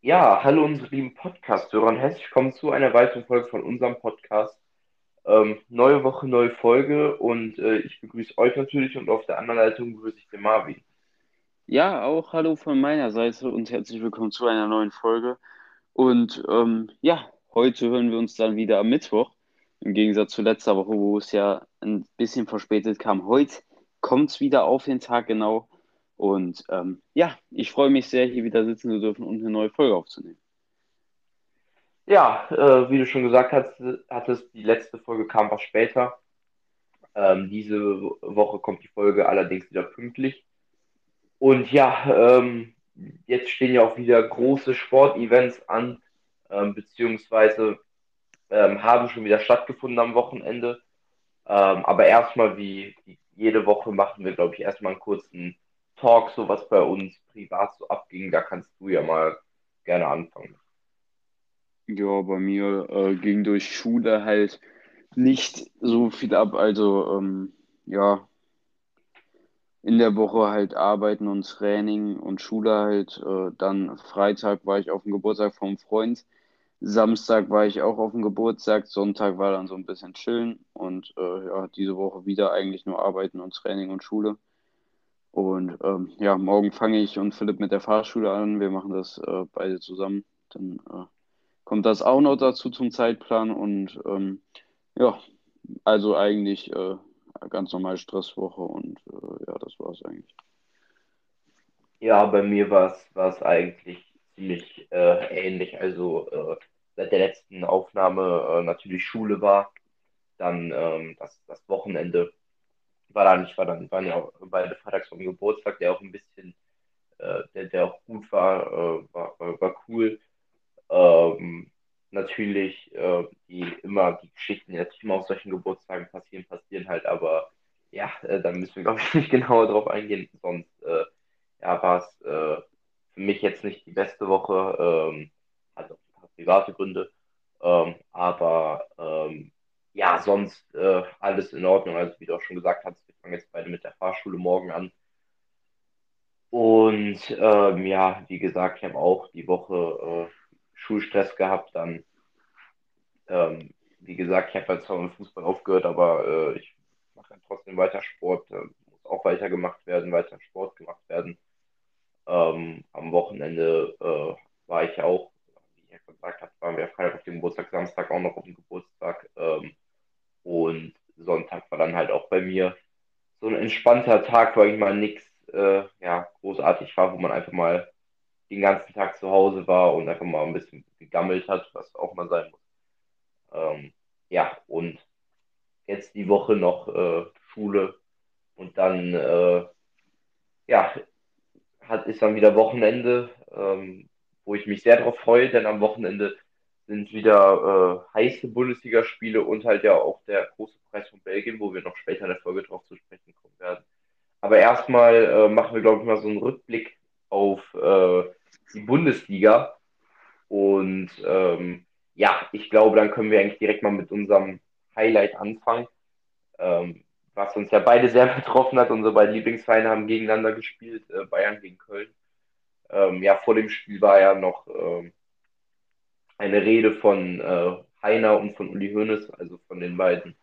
Ja, hallo unsere lieben Podcast-Hörer und herzlich willkommen zu einer weiteren Folge von unserem Podcast. Ähm, neue Woche, neue Folge und äh, ich begrüße euch natürlich und auf der anderen Leitung begrüße ich den Marvin. Ja, auch hallo von meiner Seite und herzlich willkommen zu einer neuen Folge. Und ähm, ja, heute hören wir uns dann wieder am Mittwoch. Im Gegensatz zu letzter Woche, wo es ja ein bisschen verspätet kam. Heute kommt es wieder auf den Tag genau. Und ähm, ja, ich freue mich sehr, hier wieder sitzen zu dürfen und eine neue Folge aufzunehmen. Ja, äh, wie du schon gesagt hast, hattest, die letzte Folge kam was später. Ähm, diese Woche kommt die Folge allerdings wieder pünktlich. Und ja, ähm, jetzt stehen ja auch wieder große Sportevents an, ähm, beziehungsweise ähm, haben schon wieder stattgefunden am Wochenende. Ähm, aber erstmal, wie, jede Woche, machen wir, glaube ich, erstmal einen kurzen Talk, so was bei uns privat so abging, da kannst du ja mal gerne anfangen. Ja, bei mir äh, ging durch Schule halt nicht so viel ab. Also, ähm, ja, in der Woche halt arbeiten und Training und Schule halt. Äh, dann Freitag war ich auf dem Geburtstag vom Freund. Samstag war ich auch auf dem Geburtstag. Sonntag war dann so ein bisschen chillen. Und äh, ja, diese Woche wieder eigentlich nur arbeiten und Training und Schule. Und ähm, ja, morgen fange ich und Philipp mit der Fahrschule an. Wir machen das äh, beide zusammen. Dann äh, kommt das auch noch dazu zum Zeitplan. Und ähm, ja, also eigentlich äh, ganz normal Stresswoche und äh, ja, das war es eigentlich. Ja, bei mir war es eigentlich ziemlich äh, ähnlich. Also seit der letzten Aufnahme natürlich Schule war, dann ähm, das, das Wochenende war dann, ich war dann, waren ja auch beide freitags vom Geburtstag, der auch ein bisschen, äh, der, der auch gut war, äh, war, war, war, cool. Ähm, natürlich, äh, die immer die Geschichten, die natürlich immer auf solchen Geburtstagen passieren, passieren halt, aber ja, äh, da müssen wir, glaube ich, nicht genauer drauf eingehen, sonst äh, ja, war es äh, für mich jetzt nicht die beste Woche, ähm, private Gründe, ähm, aber ähm, ja, sonst äh, alles in Ordnung. Also wie du auch schon gesagt hast, wir fangen jetzt beide mit der Fahrschule morgen an. Und ähm, ja, wie gesagt, ich habe auch die Woche äh, Schulstress gehabt. Dann, ähm, wie gesagt, ich habe halt zwar mit Fußball aufgehört, aber äh, ich mache trotzdem weiter Sport. Äh, muss auch weiter gemacht werden, weiter Sport gemacht werden. Ähm, am Wochenende äh, war ich auch, gesagt habe, waren wir Freitag auf dem Geburtstag, Samstag auch noch auf dem Geburtstag. Ähm, und Sonntag war dann halt auch bei mir so ein entspannter Tag, weil ich mal nichts äh, ja, großartig war, wo man einfach mal den ganzen Tag zu Hause war und einfach mal ein bisschen gegammelt hat, was auch mal sein muss. Ähm, ja, und jetzt die Woche noch äh, Schule und dann äh, ja, hat, ist dann wieder Wochenende, ähm, wo ich mich sehr darauf freue, denn am Wochenende sind wieder äh, heiße Bundesligaspiele und halt ja auch der große Preis von Belgien, wo wir noch später in der Folge drauf zu sprechen kommen werden. Aber erstmal äh, machen wir, glaube ich, mal so einen Rückblick auf äh, die Bundesliga. Und ähm, ja, ich glaube, dann können wir eigentlich direkt mal mit unserem Highlight anfangen, ähm, was uns ja beide sehr betroffen hat. Unsere beiden Lieblingsvereine haben gegeneinander gespielt, äh, Bayern gegen Köln. Ähm, ja, vor dem Spiel war ja noch ähm, eine Rede von äh, Heiner und von Uli Hoeneß, also von den beiden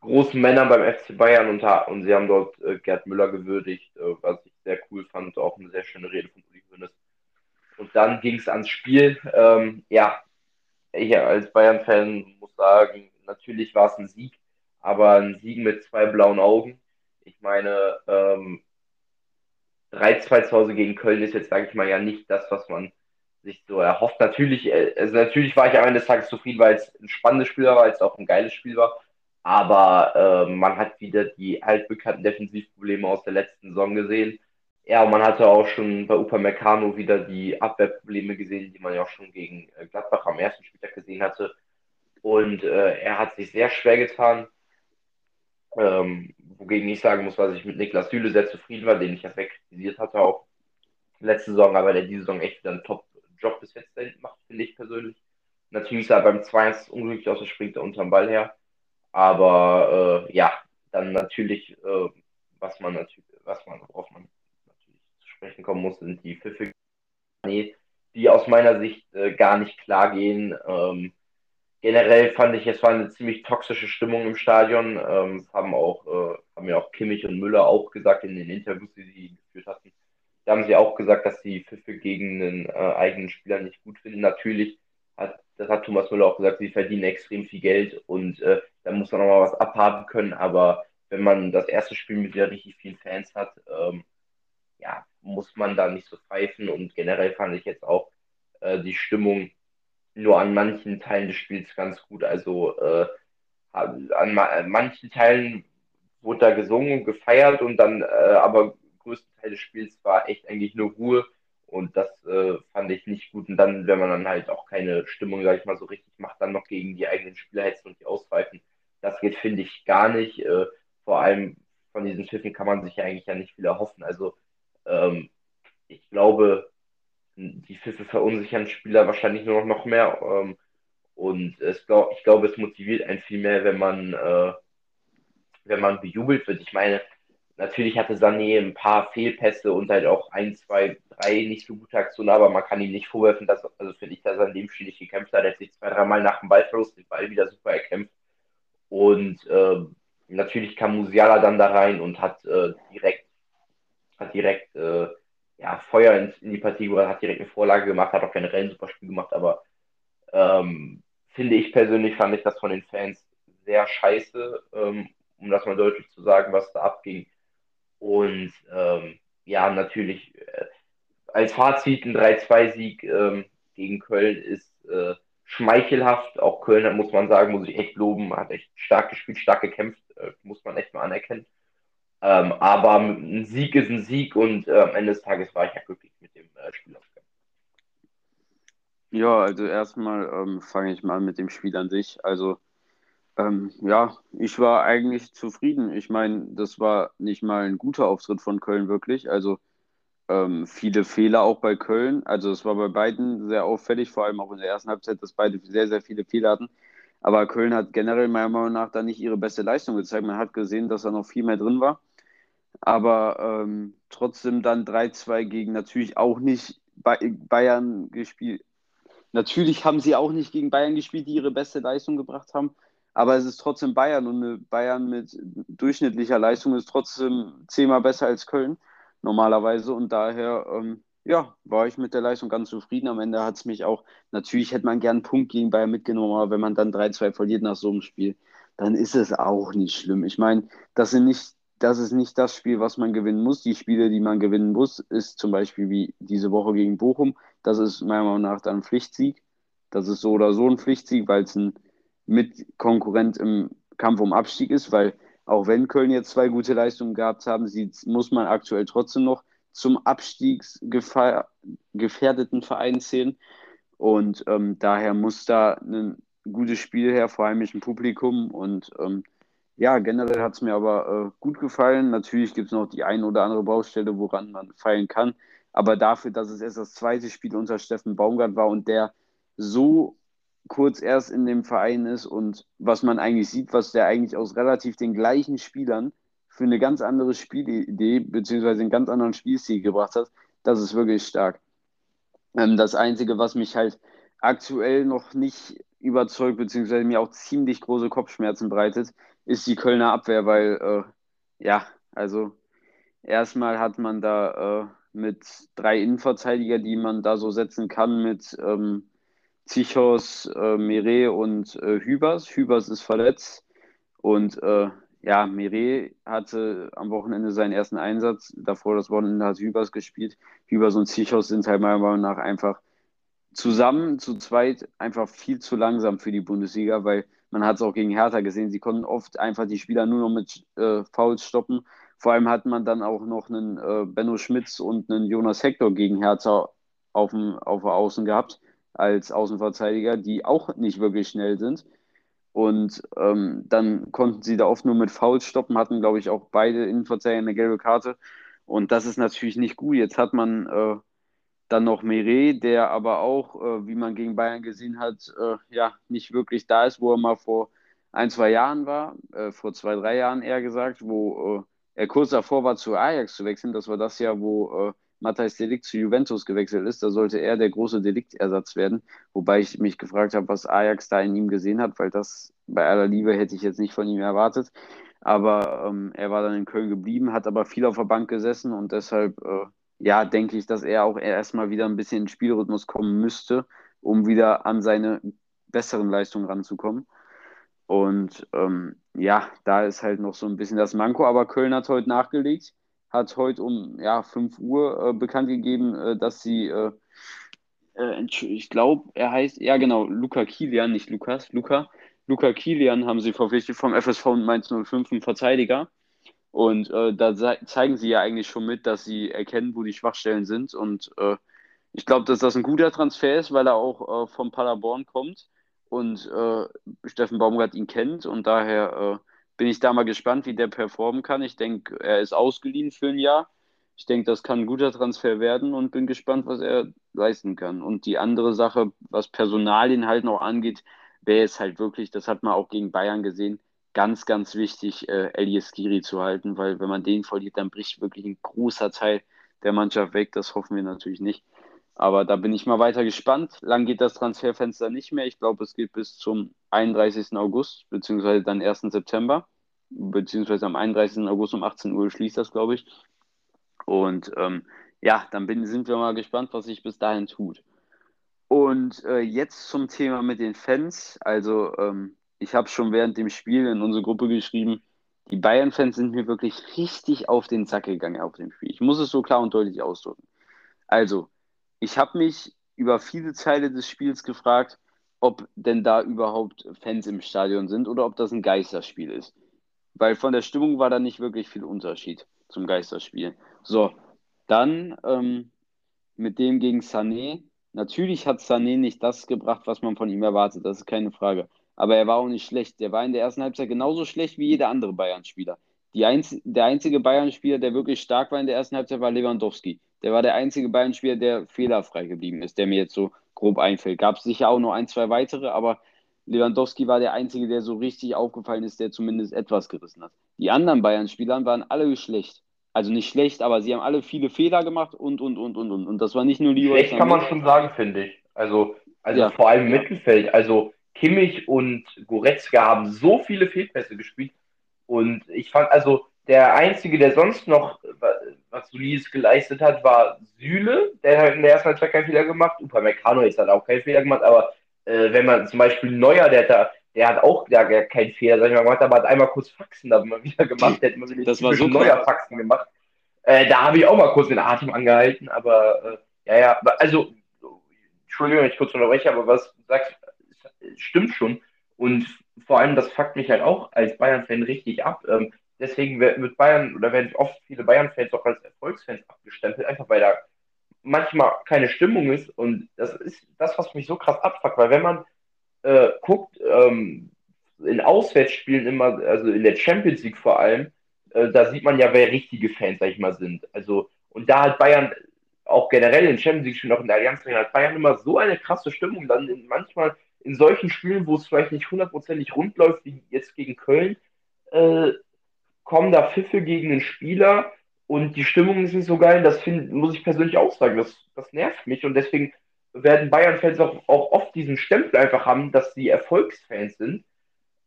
großen Männern beim FC Bayern und, und sie haben dort äh, Gerd Müller gewürdigt, äh, was ich sehr cool fand, auch eine sehr schöne Rede von Uli Hoeneß. Und dann ging es ans Spiel. Ähm, ja, ich als Bayern-Fan muss sagen, natürlich war es ein Sieg, aber ein Sieg mit zwei blauen Augen. Ich meine, ähm, 3-2 zu Hause gegen Köln ist jetzt, sage ich mal, ja nicht das, was man sich so erhofft. Natürlich, äh, also natürlich war ich am Ende des Tages zufrieden, weil es ein spannendes Spiel war, weil es auch ein geiles Spiel war. Aber äh, man hat wieder die altbekannten Defensivprobleme aus der letzten Saison gesehen. Ja, und man hatte auch schon bei Upamecano wieder die Abwehrprobleme gesehen, die man ja auch schon gegen äh, Gladbach am ersten Spieltag gesehen hatte. Und äh, er hat sich sehr schwer getan. Ähm, wogegen ich sagen muss, dass ich mit Niklas Süle sehr zufrieden war, den ich ja sehr kritisiert hatte auch letzte Saison, aber der diese Saison echt wieder ein top Job bis jetzt da macht, finde ich persönlich. Natürlich sah er beim 2-1 unglücklich aus, springt er unterm Ball her. Aber äh, ja, dann natürlich, äh, was man natürlich, was man, worauf man natürlich zu sprechen kommen muss, sind die Pfiffe, die aus meiner Sicht äh, gar nicht klar gehen. Ähm, generell fand ich, es war eine ziemlich toxische Stimmung im Stadion. Ähm, haben auch, äh, haben ja auch Kimmich und Müller auch gesagt in den Interviews, die sie geführt hatten. Da haben sie auch gesagt, dass sie Pfiffe gegen einen äh, eigenen Spieler nicht gut finden. Natürlich hat, das hat Thomas Müller auch gesagt, sie verdienen extrem viel Geld und äh, da muss man auch mal was abhaben können. Aber wenn man das erste Spiel mit wieder richtig vielen Fans hat, ähm, ja, muss man da nicht so pfeifen. Und generell fand ich jetzt auch äh, die Stimmung nur an manchen Teilen des Spiels ganz gut. Also äh, an, an, manchen Teilen wurde da gesungen und gefeiert und dann äh, aber größten Teil des Spiels war echt eigentlich nur Ruhe und das äh, fand ich nicht gut. Und dann, wenn man dann halt auch keine Stimmung, sag ich mal, so richtig macht, dann noch gegen die eigenen Spieler hetzen und die auspfeifen, das geht, finde ich, gar nicht. Äh, vor allem von diesen Pfiffen kann man sich ja eigentlich ja nicht viel erhoffen. Also ähm, ich glaube, die Pfiffe verunsichern Spieler wahrscheinlich nur noch, noch mehr. Ähm, und es glaub, ich glaube, es motiviert einen viel mehr, wenn man, äh, wenn man bejubelt wird. Ich meine, natürlich hatte Sané ein paar Fehlpässe und halt auch ein, zwei, drei nicht so gute Aktionen, aber man kann ihm nicht vorwerfen, dass, also finde ich, dass er in dem Spiel nicht gekämpft hat. Er hat sich zwei, dreimal nach dem Ballverlust den Ball wieder super erkämpft. Und äh, natürlich kam Musiala dann da rein und hat äh, direkt, hat direkt äh, ja, Feuer in, in, die Partie gebracht, hat direkt eine Vorlage gemacht, hat auch generell ein super Spiel gemacht, aber ähm, finde ich persönlich, fand ich das von den Fans sehr scheiße, ähm, um das mal deutlich zu sagen, was da abging. Und ähm, ja, natürlich äh, als Fazit ein 3-2-Sieg ähm, gegen Köln ist äh, schmeichelhaft. Auch Köln, muss man sagen, muss ich echt loben, hat echt stark gespielt, stark gekämpft, äh, muss man echt mal anerkennen. Ähm, aber ein Sieg ist ein Sieg und äh, am Ende des Tages war ich ja glücklich mit dem äh, Spielausgang. Ja, also erstmal ähm, fange ich mal mit dem Spiel an sich. Also ähm, ja, ich war eigentlich zufrieden. Ich meine, das war nicht mal ein guter Auftritt von Köln wirklich. Also ähm, viele Fehler auch bei Köln. Also es war bei beiden sehr auffällig, vor allem auch in der ersten Halbzeit, dass beide sehr, sehr viele Fehler hatten. Aber Köln hat generell meiner Meinung nach da nicht ihre beste Leistung gezeigt. Man hat gesehen, dass da noch viel mehr drin war. Aber ähm, trotzdem dann 3-2 gegen natürlich auch nicht Bayern gespielt. Natürlich haben sie auch nicht gegen Bayern gespielt, die ihre beste Leistung gebracht haben. Aber es ist trotzdem Bayern und Bayern mit durchschnittlicher Leistung ist trotzdem zehnmal besser als Köln normalerweise. Und daher, ähm, ja, war ich mit der Leistung ganz zufrieden. Am Ende hat es mich auch, natürlich hätte man gern einen Punkt gegen Bayern mitgenommen, aber wenn man dann 3-2 verliert nach so einem Spiel, dann ist es auch nicht schlimm. Ich meine, das sind nicht das ist nicht das Spiel, was man gewinnen muss. Die Spiele, die man gewinnen muss, ist zum Beispiel wie diese Woche gegen Bochum. Das ist meiner Meinung nach dann ein Pflichtsieg. Das ist so oder so ein Pflichtsieg, weil es ein Mitkonkurrent im Kampf um Abstieg ist, weil auch wenn Köln jetzt zwei gute Leistungen gehabt haben, muss man aktuell trotzdem noch zum abstiegsgefährdeten Verein zählen. Und ähm, daher muss da ein gutes Spiel her, vor dem Publikum. Und ähm, ja, generell hat es mir aber äh, gut gefallen. Natürlich gibt es noch die eine oder andere Baustelle, woran man feilen kann. Aber dafür, dass es erst das zweite Spiel unter Steffen Baumgart war und der so kurz erst in dem Verein ist und was man eigentlich sieht, was der eigentlich aus relativ den gleichen Spielern für eine ganz andere Spielidee beziehungsweise einen ganz anderen Spielstil gebracht hat, das ist wirklich stark. Ähm, das Einzige, was mich halt aktuell noch nicht überzeugt, beziehungsweise mir auch ziemlich große Kopfschmerzen bereitet, ist die Kölner Abwehr, weil, äh, ja, also erstmal hat man da äh, mit drei Innenverteidiger, die man da so setzen kann, mit ähm, Zichos, äh, Mire und äh, Hübers. Hübers ist verletzt und äh, ja, Mire hatte am Wochenende seinen ersten Einsatz. Davor das Wochenende hat Hübers gespielt. Hübers und Zichos sind halt meiner Meinung nach einfach zusammen, zu zweit, einfach viel zu langsam für die Bundesliga, weil man hat es auch gegen Hertha gesehen, sie konnten oft einfach die Spieler nur noch mit äh, Fouls stoppen. Vor allem hat man dann auch noch einen äh, Benno Schmitz und einen Jonas Hector gegen Hertha auf dem auf der Außen gehabt als Außenverteidiger, die auch nicht wirklich schnell sind. Und ähm, dann konnten sie da oft nur mit Fouls stoppen, hatten, glaube ich, auch beide Innenverteidiger eine gelbe Karte. Und das ist natürlich nicht gut. Jetzt hat man äh, dann noch Meret, der aber auch, äh, wie man gegen Bayern gesehen hat, äh, ja, nicht wirklich da ist, wo er mal vor ein, zwei Jahren war, äh, vor zwei, drei Jahren eher gesagt, wo äh, er kurz davor war, zu Ajax zu wechseln. Das war das Jahr, wo äh, Matthijs Delikt zu Juventus gewechselt ist. Da sollte er der große Deliktersatz werden. Wobei ich mich gefragt habe, was Ajax da in ihm gesehen hat, weil das bei aller Liebe hätte ich jetzt nicht von ihm erwartet. Aber ähm, er war dann in Köln geblieben, hat aber viel auf der Bank gesessen und deshalb, äh, ja, denke ich, dass er auch erstmal wieder ein bisschen in den Spielrhythmus kommen müsste, um wieder an seine besseren Leistungen ranzukommen. Und ähm, ja, da ist halt noch so ein bisschen das Manko, aber Köln hat heute nachgelegt hat heute um ja, 5 Uhr äh, bekannt gegeben, äh, dass sie, äh, äh ich glaube, er heißt, ja genau, Luca Kilian, nicht Lukas, Luca. Luca Kilian haben sie verpflichtet vom FSV Mainz 05, ein Verteidiger. Und äh, da zeigen sie ja eigentlich schon mit, dass sie erkennen, wo die Schwachstellen sind. Und äh, ich glaube, dass das ein guter Transfer ist, weil er auch vom Paderborn kommt und Steffen Baumgart ihn kennt und daher bin ich da mal gespannt, wie der performen kann. Ich denke, er ist ausgeliehen für ein Jahr. Ich denke, das kann ein guter Transfer werden und bin gespannt, was er leisten kann. Und die andere Sache, was Personalien halt noch angeht, wäre es halt wirklich, das hat man auch gegen Bayern gesehen, ganz, ganz wichtig, äh, Elias Giri zu halten, weil wenn man den verliert, dann bricht wirklich ein großer Teil der Mannschaft weg. Das hoffen wir natürlich nicht. Aber da bin ich mal weiter gespannt. Lang geht das Transferfenster nicht mehr. Ich glaube, es geht bis zum 31. August, beziehungsweise dann 1. September, beziehungsweise am 31. August um 18 Uhr schließt das, glaube ich. Und ähm, ja, dann bin, sind wir mal gespannt, was sich bis dahin tut. Und äh, jetzt zum Thema mit den Fans. Also, ähm, ich habe schon während dem Spiel in unsere Gruppe geschrieben, die Bayern-Fans sind mir wirklich richtig auf den Sack gegangen auf dem Spiel. Ich muss es so klar und deutlich ausdrücken. Also, ich habe mich über viele Teile des Spiels gefragt, ob denn da überhaupt Fans im Stadion sind oder ob das ein Geisterspiel ist. Weil von der Stimmung war da nicht wirklich viel Unterschied zum Geisterspiel. So, dann ähm, mit dem gegen Sané. Natürlich hat Sané nicht das gebracht, was man von ihm erwartet, das ist keine Frage. Aber er war auch nicht schlecht. Der war in der ersten Halbzeit genauso schlecht wie jeder andere Bayern-Spieler. Einz der einzige Bayern-Spieler, der wirklich stark war in der ersten Halbzeit, war Lewandowski. Der war der einzige Bayern-Spieler, der fehlerfrei geblieben ist, der mir jetzt so grob einfällt. Gab es sicher auch noch ein, zwei weitere, aber Lewandowski war der einzige, der so richtig aufgefallen ist, der zumindest etwas gerissen hat. Die anderen Bayern-Spieler waren alle schlecht. Also nicht schlecht, aber sie haben alle viele Fehler gemacht und, und, und, und, und. Und das war nicht nur Leroy Schlecht kann man schon sagen, finde ich. Also, also ja. vor allem im Mittelfeld. Also Kimmich und Goretzka haben so viele Fehlpässe gespielt. Und ich fand, also der Einzige, der sonst noch was Solides geleistet hat, war Süle. Der hat in der ersten Halbzeit keinen Fehler gemacht. Upamecano jetzt hat auch keinen Fehler gemacht, aber äh, wenn man zum Beispiel Neuer, der hat, da, der hat auch da keinen Fehler, sag ich mal, gemacht, aber hat einmal kurz Faxen da mal wieder gemacht. Der hat immer wieder das war so Neuer Faxen gemacht. Äh, da habe ich auch mal kurz den Atem angehalten, aber äh, ja, ja, also, Entschuldigung, wenn ich kurz unterbreche, aber was du sagst, stimmt schon. Und vor allem, das fuckt mich halt auch als Bayern-Fan richtig ab. Ähm, deswegen wird Bayern oder werden oft viele Bayern-Fans auch als Erfolgsfans abgestempelt, einfach weil da manchmal keine Stimmung ist. Und das ist das, was mich so krass abfuckt, weil wenn man äh, guckt, ähm, in Auswärtsspielen immer, also in der Champions League vor allem, äh, da sieht man ja, wer richtige Fans, sag ich mal, sind. Also, und da hat Bayern auch generell in Champions League, schon auch in der Allianz hat Bayern immer so eine krasse Stimmung, dann manchmal in solchen Spielen, wo es vielleicht nicht hundertprozentig rund läuft, wie jetzt gegen Köln, äh, kommen da Pfiffe gegen den Spieler und die Stimmung ist nicht so geil. Das find, muss ich persönlich auch sagen. Das, das nervt mich und deswegen werden Bayern-Fans auch, auch oft diesen Stempel einfach haben, dass sie Erfolgsfans sind.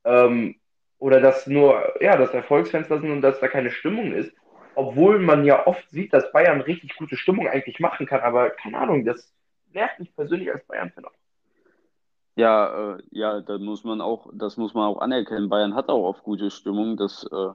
Ähm, oder dass nur, ja, dass Erfolgsfans da sind und dass da keine Stimmung ist. Obwohl man ja oft sieht, dass Bayern richtig gute Stimmung eigentlich machen kann, aber keine Ahnung, das nervt mich persönlich als Bayern-Fan auch. Ja, äh, ja, da muss man auch, das muss man auch anerkennen. Bayern hat auch oft gute Stimmung. Das äh,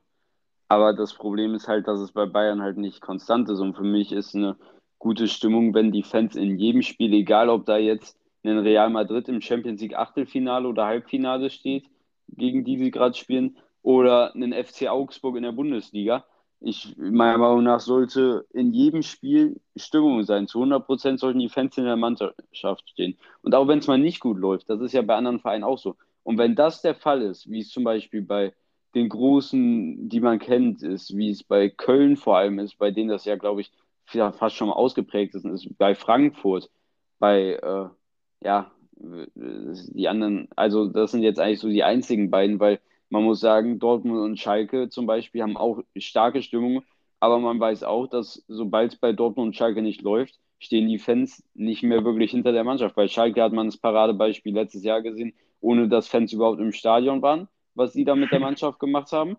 aber das Problem ist halt, dass es bei Bayern halt nicht konstant ist. Und für mich ist eine gute Stimmung, wenn die Fans in jedem Spiel, egal ob da jetzt ein Real Madrid im Champions League Achtelfinale oder Halbfinale steht, gegen die sie gerade spielen, oder einen FC Augsburg in der Bundesliga. Ich, meiner Meinung nach sollte in jedem Spiel Stimmung sein. Zu 100 Prozent sollten die Fans in der Mannschaft stehen. Und auch wenn es mal nicht gut läuft, das ist ja bei anderen Vereinen auch so. Und wenn das der Fall ist, wie es zum Beispiel bei den großen, die man kennt, ist, wie es bei Köln vor allem ist, bei denen das ja, glaube ich, fast schon mal ausgeprägt ist, ist bei Frankfurt, bei, äh, ja, Die anderen, also das sind jetzt eigentlich so die einzigen beiden, weil man muss sagen, Dortmund und Schalke zum Beispiel haben auch starke Stimmung, aber man weiß auch, dass sobald es bei Dortmund und Schalke nicht läuft, stehen die Fans nicht mehr wirklich hinter der Mannschaft. Bei Schalke hat man das Paradebeispiel letztes Jahr gesehen, ohne dass Fans überhaupt im Stadion waren, was sie da mit der Mannschaft gemacht haben.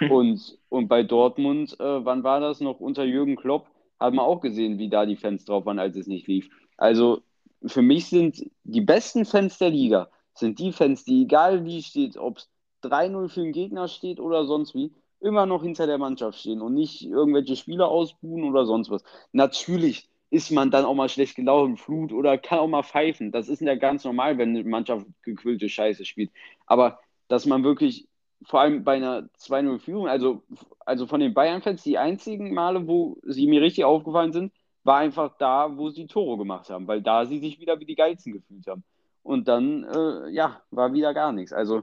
Und, und bei Dortmund, äh, wann war das noch unter Jürgen Klopp, hat man auch gesehen, wie da die Fans drauf waren, als es nicht lief. Also für mich sind die besten Fans der Liga, sind die Fans, die egal wie steht, ob es 3-0 für den Gegner steht oder sonst wie, immer noch hinter der Mannschaft stehen und nicht irgendwelche Spieler ausbuhen oder sonst was. Natürlich ist man dann auch mal schlecht gelaufen, Flut oder kann auch mal pfeifen. Das ist ja ganz normal, wenn eine Mannschaft gequillte Scheiße spielt. Aber dass man wirklich, vor allem bei einer 2-0-Führung, also, also von den Bayern-Fans, die einzigen Male, wo sie mir richtig aufgefallen sind, war einfach da, wo sie Tore gemacht haben, weil da sie sich wieder wie die Geilsten gefühlt haben. Und dann, äh, ja, war wieder gar nichts. Also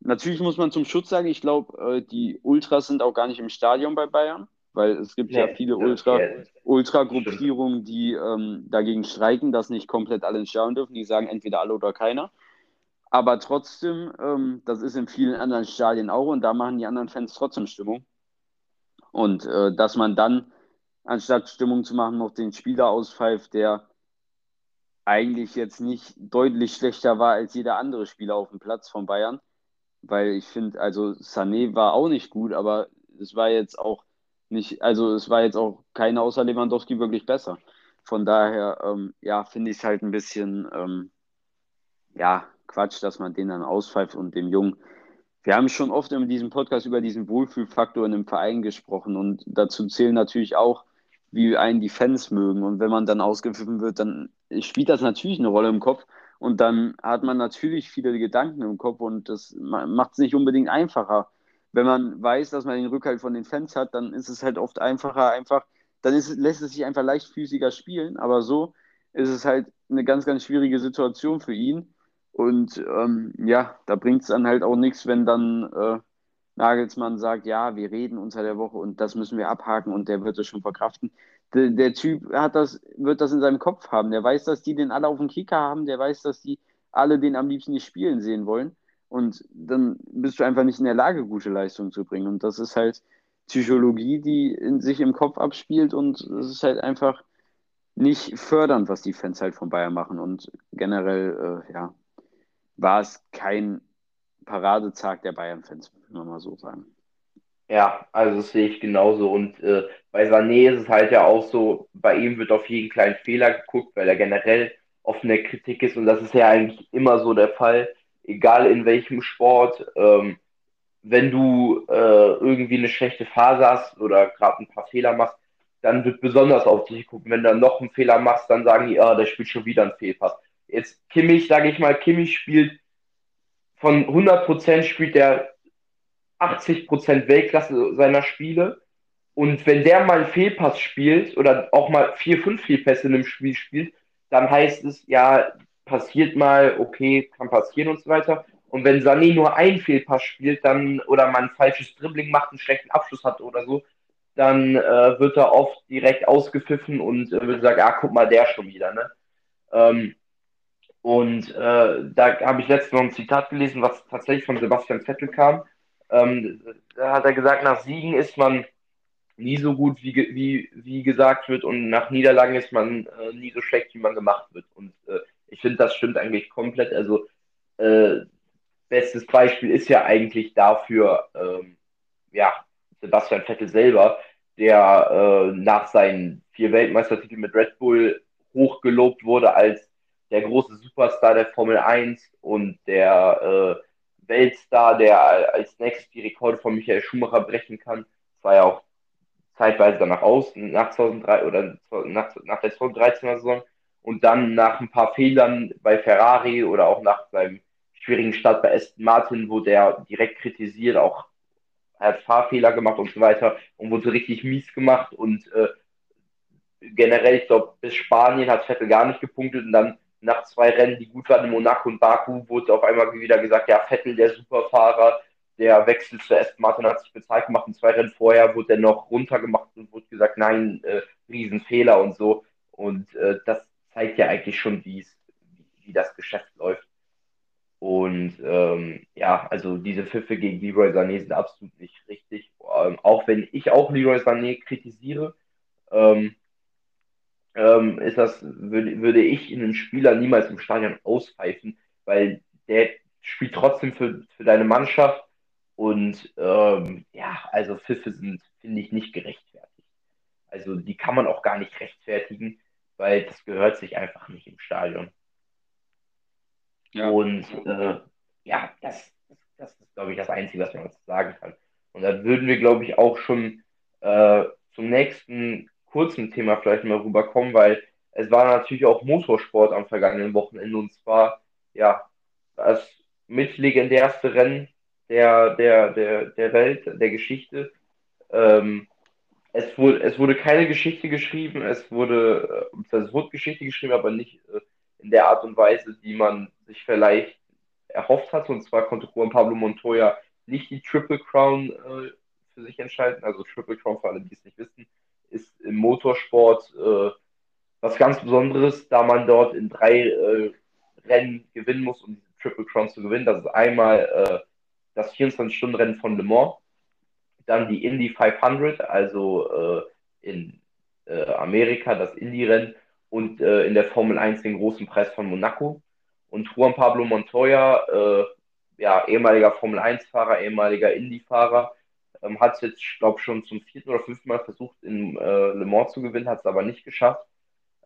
natürlich muss man zum Schutz sagen, ich glaube, äh, die Ultras sind auch gar nicht im Stadion bei Bayern weil es gibt ja, ja viele Ultra, Ultra-Gruppierungen, die ähm, dagegen streiken, dass nicht komplett alle ins Stadion dürfen. Die sagen entweder alle oder keiner. Aber trotzdem, ähm, das ist in vielen anderen Stadien auch und da machen die anderen Fans trotzdem Stimmung. Und äh, dass man dann, anstatt Stimmung zu machen, noch den Spieler auspfeift, der eigentlich jetzt nicht deutlich schlechter war als jeder andere Spieler auf dem Platz von Bayern. Weil ich finde, also Sané war auch nicht gut, aber es war jetzt auch nicht, also es war jetzt auch keiner außer Lewandowski wirklich besser. Von daher, ähm, ja, finde ich es halt ein bisschen, ähm, ja, Quatsch, dass man den dann auspfeift und dem Jungen. Wir haben schon oft in diesem Podcast über diesen Wohlfühlfaktor in einem Verein gesprochen und dazu zählen natürlich auch, wie einen die Fans mögen. Und wenn man dann ausgepfiffen wird, dann spielt das natürlich eine Rolle im Kopf. Und dann hat man natürlich viele Gedanken im Kopf und das macht es nicht unbedingt einfacher wenn man weiß, dass man den Rückhalt von den Fans hat, dann ist es halt oft einfacher, einfach, dann ist, lässt es sich einfach leichtfüßiger spielen, aber so ist es halt eine ganz, ganz schwierige Situation für ihn. Und ähm, ja, da bringt es dann halt auch nichts, wenn dann äh, Nagelsmann sagt, ja, wir reden unter der Woche und das müssen wir abhaken und der wird es schon verkraften. Der, der, Typ hat das, wird das in seinem Kopf haben. Der weiß, dass die den alle auf dem Kicker haben, der weiß, dass die alle den am liebsten nicht spielen sehen wollen. Und dann bist du einfach nicht in der Lage, gute Leistungen zu bringen. Und das ist halt Psychologie, die in sich im Kopf abspielt. Und es ist halt einfach nicht fördernd, was die Fans halt von Bayern machen. Und generell, äh, ja, war es kein Paradezag der Bayern-Fans, muss man mal so sagen. Ja, also das sehe ich genauso. Und äh, bei Sané ist es halt ja auch so, bei ihm wird auf jeden kleinen Fehler geguckt, weil er generell offen der Kritik ist. Und das ist ja eigentlich immer so der Fall egal in welchem Sport, ähm, wenn du äh, irgendwie eine schlechte Phase hast oder gerade ein paar Fehler machst, dann wird besonders auf dich gucken. Wenn du dann noch einen Fehler machst, dann sagen die, ah, der spielt schon wieder einen Fehlpass. Jetzt Kimmich, sage ich mal, Kimmich spielt von 100% spielt der 80% Weltklasse seiner Spiele. Und wenn der mal einen Fehlpass spielt oder auch mal vier, fünf Fehlpässe in einem Spiel spielt, dann heißt es, ja, passiert mal, okay, kann passieren und so weiter. Und wenn Sané nur einen Fehlpass spielt, dann oder man ein falsches Dribbling macht, einen schlechten Abschluss hat oder so, dann äh, wird er oft direkt ausgepfiffen und äh, wird gesagt, ah, guck mal, der schon wieder, ne? Ähm, und äh, da habe ich letztens noch ein Zitat gelesen, was tatsächlich von Sebastian Vettel kam. Ähm, da hat er gesagt, nach Siegen ist man nie so gut, wie, wie, wie gesagt wird, und nach Niederlagen ist man äh, nie so schlecht, wie man gemacht wird. Und äh, ich finde, das stimmt eigentlich komplett. Also, äh, bestes Beispiel ist ja eigentlich dafür, ähm, ja, Sebastian Vettel selber, der äh, nach seinen vier Weltmeistertiteln mit Red Bull hochgelobt wurde als der große Superstar der Formel 1 und der äh, Weltstar, der als nächstes die Rekorde von Michael Schumacher brechen kann. Das war ja auch zeitweise danach aus, nach 2003 oder nach, nach der 2013er Saison und dann nach ein paar Fehlern bei Ferrari oder auch nach seinem schwierigen Start bei Aston Martin wurde er direkt kritisiert, auch er hat Fahrfehler gemacht und so weiter und wurde richtig mies gemacht und äh, generell, ich glaube, bis Spanien hat Vettel gar nicht gepunktet und dann nach zwei Rennen, die gut waren in Monaco und Baku, wurde auf einmal wieder gesagt, ja, Vettel, der Superfahrer, der Wechsel zu Aston Martin hat sich bezahlt gemacht und zwei Rennen vorher wurde er noch runtergemacht und wurde gesagt, nein, äh, Riesenfehler und so. Und äh, das zeigt ja eigentlich schon, wie wie das Geschäft läuft. Und ähm, ja, also diese Pfiffe gegen Leroy Sané sind absolut nicht richtig. Ähm, auch wenn ich auch Leroy Sané kritisiere, ähm, ähm, ist das, würde, würde ich einen Spieler niemals im Stadion auspfeifen, weil der spielt trotzdem für, für deine Mannschaft und ähm, ja, also Pfiffe sind, finde ich, nicht gerechtfertigt. Also die kann man auch gar nicht rechtfertigen, weil das gehört sich einfach nicht im Stadion. Ja. Und äh, ja, das, das ist, glaube ich, das Einzige, was man dazu sagen kann. Und dann würden wir, glaube ich, auch schon äh, zum nächsten kurzen Thema vielleicht mal rüberkommen, weil es war natürlich auch Motorsport am vergangenen Wochenende und zwar ja das mitlegendärste Rennen der, der, der, der Welt, der Geschichte. Ähm, es, wurde, es wurde keine Geschichte geschrieben, es wurde, äh, es wurde Geschichte geschrieben, aber nicht äh, in der Art und Weise, die man sich vielleicht erhofft hatte. Und zwar konnte Juan Pablo Montoya nicht die Triple Crown äh, für sich entscheiden. Also Triple Crown, für alle, die es nicht wissen, ist im Motorsport äh, was ganz Besonderes, da man dort in drei äh, Rennen gewinnen muss, um diese Triple Crown zu gewinnen. Das ist einmal äh, das 24-Stunden-Rennen von Le Mans, dann die Indy 500, also äh, in äh, Amerika das Indy-Rennen und in der Formel 1 den großen Preis von Monaco. Und Juan Pablo Montoya, ja, ehemaliger Formel 1-Fahrer, ehemaliger Indy-Fahrer, ähm, hat es jetzt, glaube, schon zum vierten oder fünften Mal versucht, in äh, Le Mans zu gewinnen, hat es aber nicht geschafft.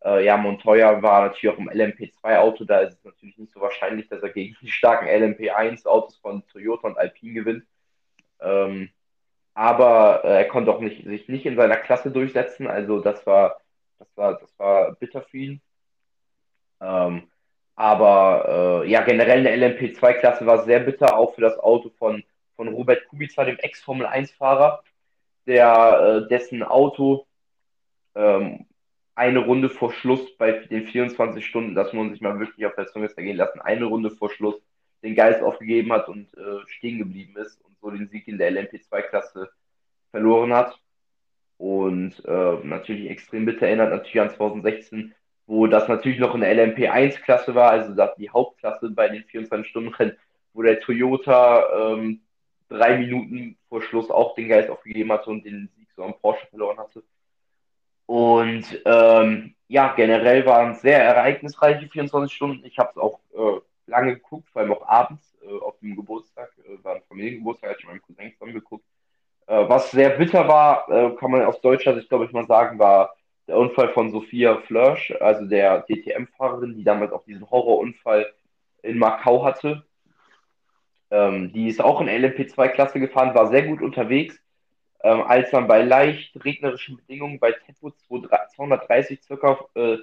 Äh, ja, Montoya war natürlich auch im LMP2-Auto, da ist es natürlich nicht so wahrscheinlich, dass er gegen die starken LMP1-Autos von Toyota und Alpine gewinnt. Ähm, aber äh, er konnte auch nicht, sich nicht in seiner Klasse durchsetzen, also das war, das war, das war bitter für ihn. Ähm, aber äh, ja, generell eine LMP2-Klasse war sehr bitter, auch für das Auto von von Robert Kubica, dem Ex-Formel-1-Fahrer, der, äh, dessen Auto ähm, eine Runde vor Schluss bei den 24 Stunden, das muss man sich mal wirklich auf der Zunge zergehen lassen, eine Runde vor Schluss den Geist aufgegeben hat und äh, stehen geblieben ist und so den Sieg in der LMP2-Klasse verloren hat. Und äh, natürlich extrem bitter erinnert natürlich an 2016, wo das natürlich noch in der LMP1-Klasse war, also die Hauptklasse bei den 24-Stunden-Rennen, wo der Toyota ähm, drei Minuten vor Schluss auch den Geist aufgegeben hatte und den Sieg so am Porsche verloren hatte. Und ähm, ja, generell waren sehr ereignisreiche 24 Stunden. Ich habe es auch äh, lange geguckt, vor allem auch abends äh, auf dem Geburtstag, äh, war ein Familiengeburtstag, hatte ich meinem Cousin zusammen geguckt. Äh, was sehr bitter war, äh, kann man aus deutscher Sicht, glaube ich, mal sagen, war der Unfall von Sophia Flörsch, also der DTM-Fahrerin, die damals auch diesen Horrorunfall in Macau hatte. Ähm, die ist auch in LMP2-Klasse gefahren, war sehr gut unterwegs. Ähm, als dann bei leicht regnerischen Bedingungen bei Tempo 230 circa äh,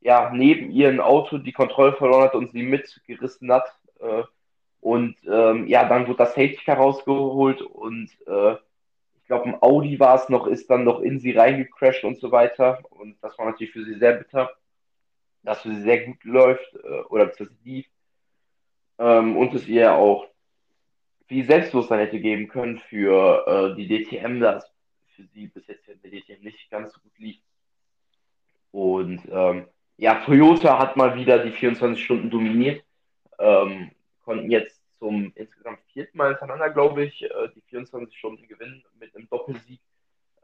ja, neben ihrem Auto die Kontrolle verloren hat und sie mitgerissen hat. Äh, und ähm, ja, dann wurde das Safety Car rausgeholt und äh, ich glaube, ein Audi war es noch, ist dann noch in sie reingecrashed und so weiter. Und das war natürlich für sie sehr bitter, dass für sie sehr gut läuft äh, oder dass lief. Ähm, und es ihr auch viel Selbstbewusstsein hätte geben können für äh, die DTM, das für sie bis jetzt in der DTM nicht ganz so gut lief. Und ähm, ja, Toyota hat mal wieder die 24 Stunden dominiert, ähm, konnten jetzt zum insgesamt vierten Mal hintereinander, glaube ich, äh, die 24 Stunden gewinnen mit einem Doppelsieg.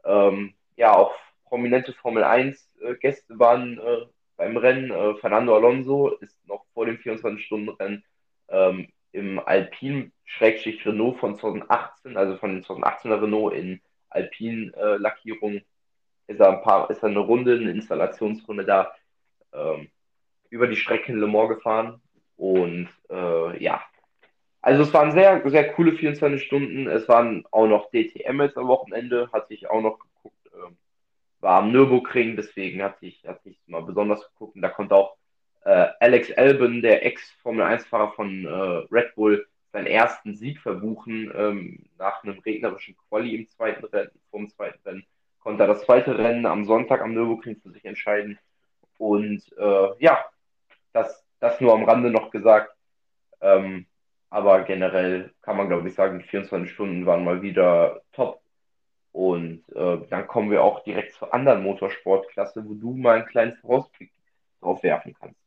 Ähm, ja, auch prominente Formel 1 äh, waren äh, beim Rennen. Äh, Fernando Alonso ist noch vor dem 24-Stunden-Rennen ähm, im Alpine-Renault von 2018, also von den 2018er Renault in Alpine-Lackierung, ist er ein paar, ist er eine Runde, eine Installationsrunde da ähm, über die Strecke in Le Mans gefahren. Und äh, ja, also es waren sehr, sehr coole 24 Stunden. Es waren auch noch DTM jetzt am Wochenende, hatte ich auch noch geguckt. Ähm, war am Nürburgring, deswegen hatte ich, hatte ich mal besonders geguckt. Und da konnte auch äh, Alex Albon, der Ex-Formel-1-Fahrer von äh, Red Bull, seinen ersten Sieg verbuchen ähm, nach einem regnerischen Quali im zweiten Rennen, vom zweiten Rennen. Konnte er das zweite Rennen am Sonntag am Nürburgring für sich entscheiden. Und äh, ja, das, das nur am Rande noch gesagt. Ähm, aber generell kann man, glaube ich, sagen, die 24 Stunden waren mal wieder top. Und äh, dann kommen wir auch direkt zur anderen Motorsportklasse, wo du mal einen kleinen Vorausblick drauf werfen kannst.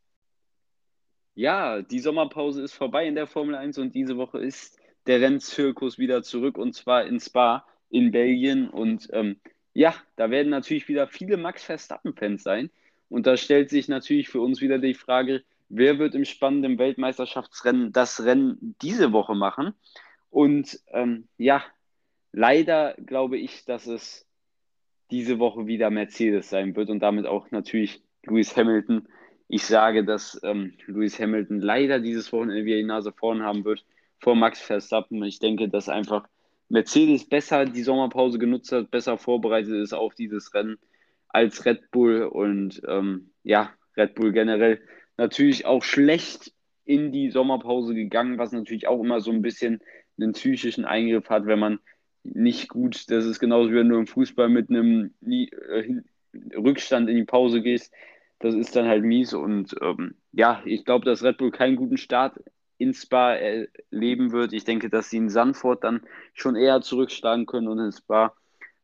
Ja, die Sommerpause ist vorbei in der Formel 1 und diese Woche ist der Rennzirkus wieder zurück und zwar in Spa in Belgien. Und ähm, ja, da werden natürlich wieder viele Max Verstappen-Fans sein. Und da stellt sich natürlich für uns wieder die Frage, wer wird im spannenden Weltmeisterschaftsrennen das Rennen diese Woche machen? Und ähm, ja, leider glaube ich, dass es diese Woche wieder Mercedes sein wird und damit auch natürlich Lewis Hamilton ich sage, dass ähm, Lewis Hamilton leider dieses Wochenende wieder die Nase vorn haben wird vor Max Verstappen. Ich denke, dass einfach Mercedes besser die Sommerpause genutzt hat, besser vorbereitet ist auf dieses Rennen als Red Bull und ähm, ja, Red Bull generell natürlich auch schlecht in die Sommerpause gegangen, was natürlich auch immer so ein bisschen einen psychischen Eingriff hat, wenn man nicht gut, das ist genauso wie wenn du im Fußball mit einem äh, Rückstand in die Pause gehst, das ist dann halt mies. Und ähm, ja, ich glaube, dass Red Bull keinen guten Start in Spa erleben wird. Ich denke, dass sie in Sandford dann schon eher zurückschlagen können und in Spa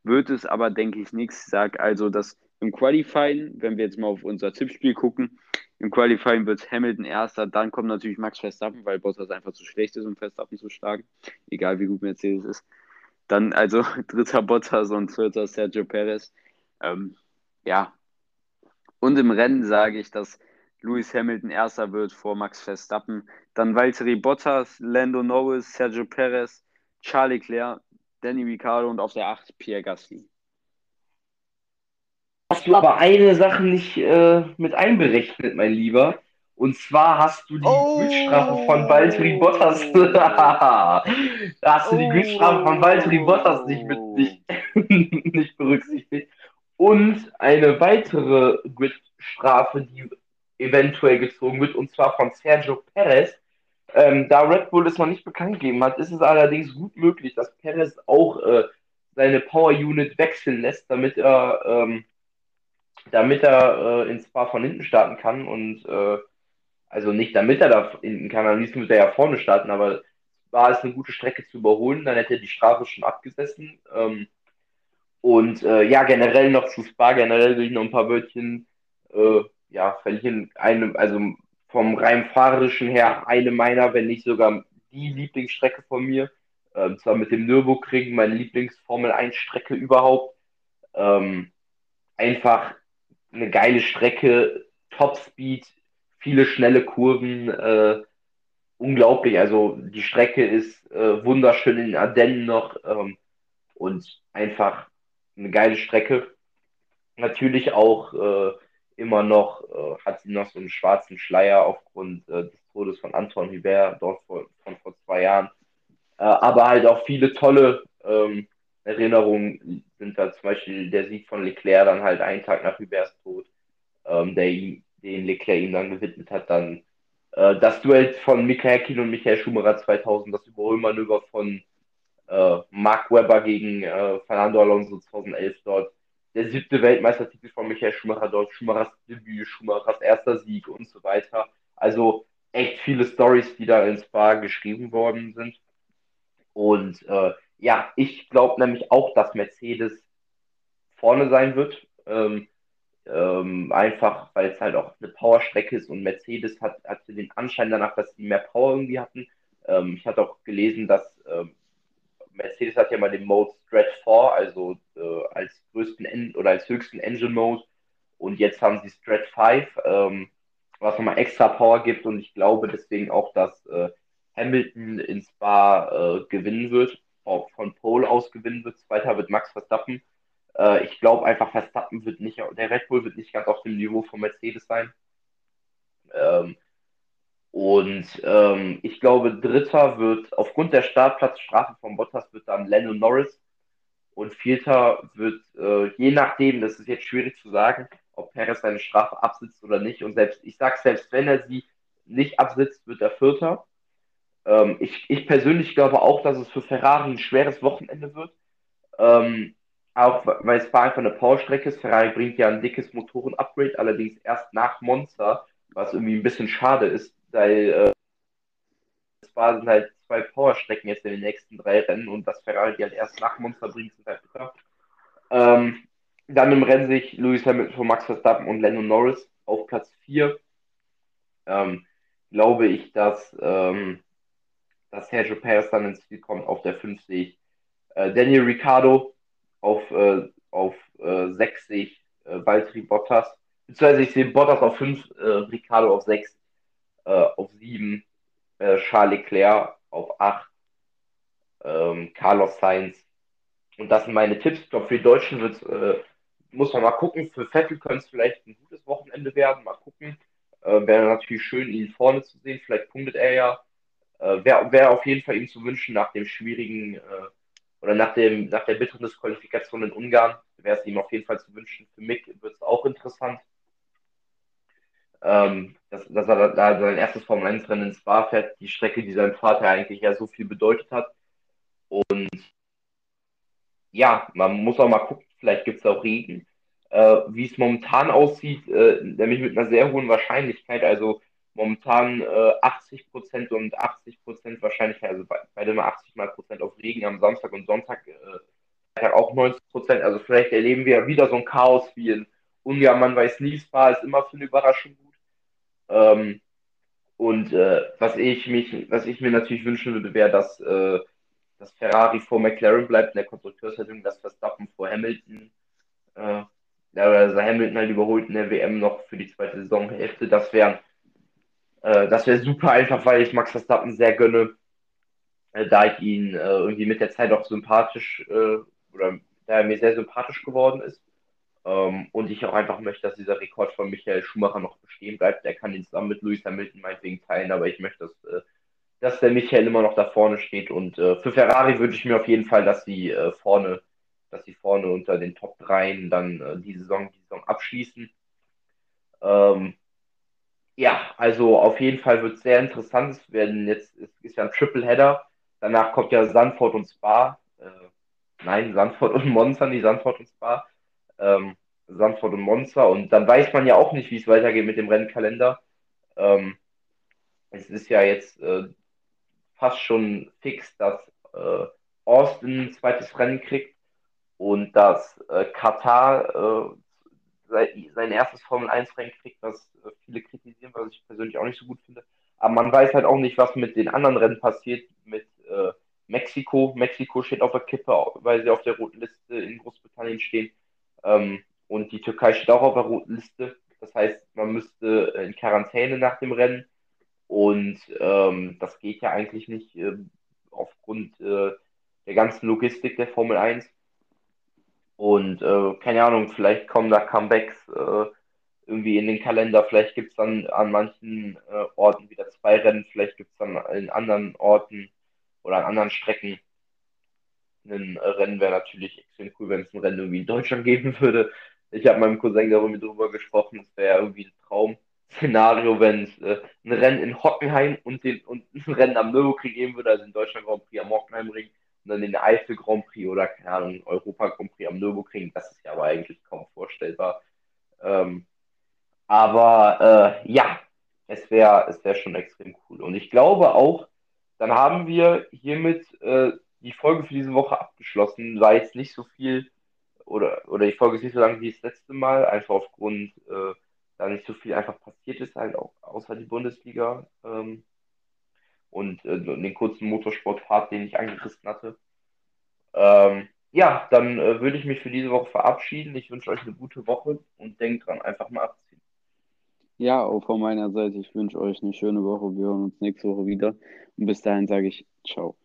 wird es aber, denke ich, nichts. Ich sage also, dass im Qualifying, wenn wir jetzt mal auf unser Tippspiel gucken, im Qualifying wird Hamilton erster, dann kommt natürlich Max Verstappen, weil Bottas einfach zu schlecht ist, um Verstappen zu schlagen, egal wie gut Mercedes ist. Dann also dritter Bottas und vierter Sergio Perez. Ähm, ja, und im Rennen sage ich, dass Lewis Hamilton erster wird vor Max Verstappen. Dann Valtteri Bottas, Lando Norris, Sergio Perez, Charlie Leclerc, Danny Ricciardo und auf der 8 Pierre Gasly. Hast du aber eine Sache nicht äh, mit einberechnet, mein Lieber. Und zwar hast du die oh. Gridstrafe von Valtteri Bottas. da hast du die Gridstrafe von Valtteri Bottas nicht, mit, nicht, nicht berücksichtigt und eine weitere Grid-Strafe, die eventuell gezogen wird, und zwar von Sergio Perez. Ähm, da Red Bull es noch nicht bekannt gegeben hat, ist es allerdings gut möglich, dass Perez auch äh, seine Power Unit wechseln lässt, damit er, ähm, damit er äh, ins Paar von hinten starten kann und äh, also nicht damit er da hinten kann, am liebsten würde er ja vorne starten, aber war es eine gute Strecke zu überholen, dann hätte er die Strafe schon abgesessen. Ähm, und äh, ja, generell noch zu Spa, generell will ich noch ein paar Wörtchen äh, ja, verlieren. Eine, also vom rein fahrerischen her eine meiner, wenn nicht sogar die Lieblingsstrecke von mir. Ähm, zwar mit dem Nürburgring, meine Lieblingsformel 1 Strecke überhaupt. Ähm, einfach eine geile Strecke, Top Speed, viele schnelle Kurven, äh, unglaublich. Also die Strecke ist äh, wunderschön in den Ardennen noch ähm, und einfach eine geile Strecke. Natürlich auch äh, immer noch, äh, hat sie noch so einen schwarzen Schleier aufgrund äh, des Todes von Anton Hubert, dort vor, von vor zwei Jahren. Äh, aber halt auch viele tolle ähm, Erinnerungen sind da zum Beispiel der Sieg von Leclerc dann halt einen Tag nach Huberts Tod, ähm, der ihm, den Leclerc ihm dann gewidmet hat, dann äh, das Duell von Michael Kiel und Michael Schumacher 2000, das Überholmanöver von äh, Mark Webber gegen äh, Fernando Alonso 2011 dort, der siebte Weltmeistertitel von Michael Schumacher dort, Schumachers Debüt, Schumachers erster Sieg und so weiter. Also echt viele Stories, die da ins Bar geschrieben worden sind. Und äh, ja, ich glaube nämlich auch, dass Mercedes vorne sein wird. Ähm, ähm, einfach, weil es halt auch eine Powerstrecke ist und Mercedes hat, hatte den Anschein danach, dass sie mehr Power irgendwie hatten. Ähm, ich hatte auch gelesen, dass ähm, Mercedes hat ja mal den Mode Strat 4, also äh, als größten en oder als höchsten Engine Mode. Und jetzt haben sie Strat 5, ähm, was nochmal extra Power gibt. Und ich glaube deswegen auch, dass äh, Hamilton ins Bar äh, gewinnen wird, auch von Pole aus gewinnen wird. Zweiter wird Max Verstappen. Äh, ich glaube einfach, Verstappen wird nicht, der Red Bull wird nicht ganz auf dem Niveau von Mercedes sein. Ähm, und ähm, ich glaube, Dritter wird aufgrund der Startplatzstrafe von Bottas wird dann Lando Norris. Und Vierter wird, äh, je nachdem, das ist jetzt schwierig zu sagen, ob Perez seine Strafe absitzt oder nicht. Und selbst, ich sage, selbst wenn er sie nicht absitzt, wird er Vierter. Ähm, ich, ich persönlich glaube auch, dass es für Ferrari ein schweres Wochenende wird. Ähm, auch weil es war einfach eine Powerstrecke ist. Ferrari bringt ja ein dickes Motoren-Upgrade, allerdings erst nach Monza, was irgendwie ein bisschen schade ist, weil äh, es waren halt zwei Powerstrecken jetzt in den nächsten drei Rennen und das Ferrari die halt erst nach Monster bringt, sind halt bitter. Ähm, dann im Rennen sich Lewis Hamilton von Max Verstappen und Lando Norris auf Platz 4. Ähm, glaube ich, dass, ähm, dass Sergio Perez dann ins Ziel kommt. Auf der 5 sehe ich äh, Daniel Ricciardo, auf, äh, auf äh, 6 sehe ich äh, Valtteri Bottas. Beziehungsweise ich sehe Bottas auf 5, äh, Ricciardo auf 6, äh, auf 7 äh, Charles Leclerc, auf 8 ähm, Carlos Sainz. Und das sind meine Tipps. Ich glaube, für die Deutschen wird äh, muss man mal gucken. Für Vettel könnte es vielleicht ein gutes Wochenende werden. Mal gucken. Äh, Wäre natürlich schön, ihn vorne zu sehen. Vielleicht punktet er ja. Äh, Wäre wär auf jeden Fall ihm zu wünschen nach dem schwierigen äh, oder nach, dem, nach der bitteren Disqualifikation in Ungarn. Wäre es ihm auf jeden Fall zu wünschen. Für Mick wird es auch interessant. Ähm, dass, dass er da sein erstes Formel 1 Rennen in Spa fährt, die Strecke, die seinem Vater eigentlich ja so viel bedeutet hat. Und ja, man muss auch mal gucken, vielleicht gibt es auch Regen. Äh, wie es momentan aussieht, äh, nämlich mit einer sehr hohen Wahrscheinlichkeit, also momentan äh, 80 Prozent und 80 Prozent Wahrscheinlichkeit, also bei, beide mal 80 mal Prozent auf Regen am Samstag und Sonntag, äh, auch 90 Prozent. Also vielleicht erleben wir wieder so ein Chaos wie in Ungarn, man weiß nie, Spa ist immer für eine Überraschung. Ähm, und äh, was ich mich, was ich mir natürlich wünschen würde, wäre, dass, äh, dass Ferrari vor McLaren bleibt in der Konstrukteurswertung, dass Verstappen vor Hamilton, äh, also Hamilton halt überholt in der WM noch für die zweite Saisonhälfte. Das wäre äh, das wäre super einfach, weil ich Max Verstappen sehr gönne, äh, da ich ihn äh, irgendwie mit der Zeit auch sympathisch äh, oder da er mir sehr sympathisch geworden ist. Ähm, und ich auch einfach möchte, dass dieser Rekord von Michael Schumacher noch bestehen bleibt. Der kann ihn zusammen mit Lewis Hamilton meinetwegen teilen, aber ich möchte, dass, äh, dass der Michael immer noch da vorne steht. Und äh, für Ferrari wünsche ich mir auf jeden Fall, dass sie äh, vorne, dass sie vorne unter den Top 3 dann äh, die Saison, die Saison abschließen. Ähm, ja, also auf jeden Fall wird es sehr interessant. Es werden jetzt, es ist ja ein Triple Header. Danach kommt ja Sanford und Spa. Äh, nein, Sanford und Monza, nicht Sanford und Spa ähm, Sanford und Monza. Und dann weiß man ja auch nicht, wie es weitergeht mit dem Rennkalender. Ähm, es ist ja jetzt äh, fast schon fix, dass äh, Austin ein zweites Rennen kriegt und dass äh, Katar äh, sein, erstes Formel 1 Rennen kriegt, was äh, viele kritisieren, was ich persönlich auch nicht so gut finde. Aber man weiß halt auch nicht, was mit den anderen Rennen passiert, mit äh, Mexiko. Mexiko steht auf der Kippe, weil sie auf der roten Liste in Großbritannien stehen. Ähm, und die Türkei steht auch auf der roten Liste. Das heißt, man müsste in Quarantäne nach dem Rennen. Und ähm, das geht ja eigentlich nicht äh, aufgrund äh, der ganzen Logistik der Formel 1. Und äh, keine Ahnung, vielleicht kommen da Comebacks äh, irgendwie in den Kalender. Vielleicht gibt es dann an manchen äh, Orten wieder zwei Rennen. Vielleicht gibt es dann in anderen Orten oder an anderen Strecken ein Rennen wäre natürlich extrem cool, wenn es ein Rennen irgendwie in Deutschland geben würde. Ich habe meinem Cousin darüber drüber gesprochen, es wäre irgendwie ein Traum-Szenario, wenn es äh, ein Rennen in Hockenheim und, den, und ein Rennen am Nürburgring geben würde, also in Deutschland Grand Prix am Hockenheimring und dann den Eifel Grand Prix oder, keine Ahnung, Europa Grand Prix am Nürburgring. Das ist ja aber eigentlich kaum vorstellbar. Ähm, aber äh, ja, es wäre es wär schon extrem cool. Und ich glaube auch, dann haben wir hiermit äh, die Folge für diese Woche abgeschlossen. War jetzt nicht so viel, oder, oder die Folge ist nicht so lang wie das letzte Mal, einfach aufgrund, äh, da nicht so viel einfach passiert ist, halt auch außer die Bundesliga ähm, und äh, den kurzen Motorsportfahrt, den ich angerissen hatte. Ähm, ja, dann äh, würde ich mich für diese Woche verabschieden. Ich wünsche euch eine gute Woche und denkt dran, einfach mal abziehen. Ja, auch von meiner Seite, ich wünsche euch eine schöne Woche. Wir hören uns nächste Woche wieder. Und bis dahin sage ich ciao.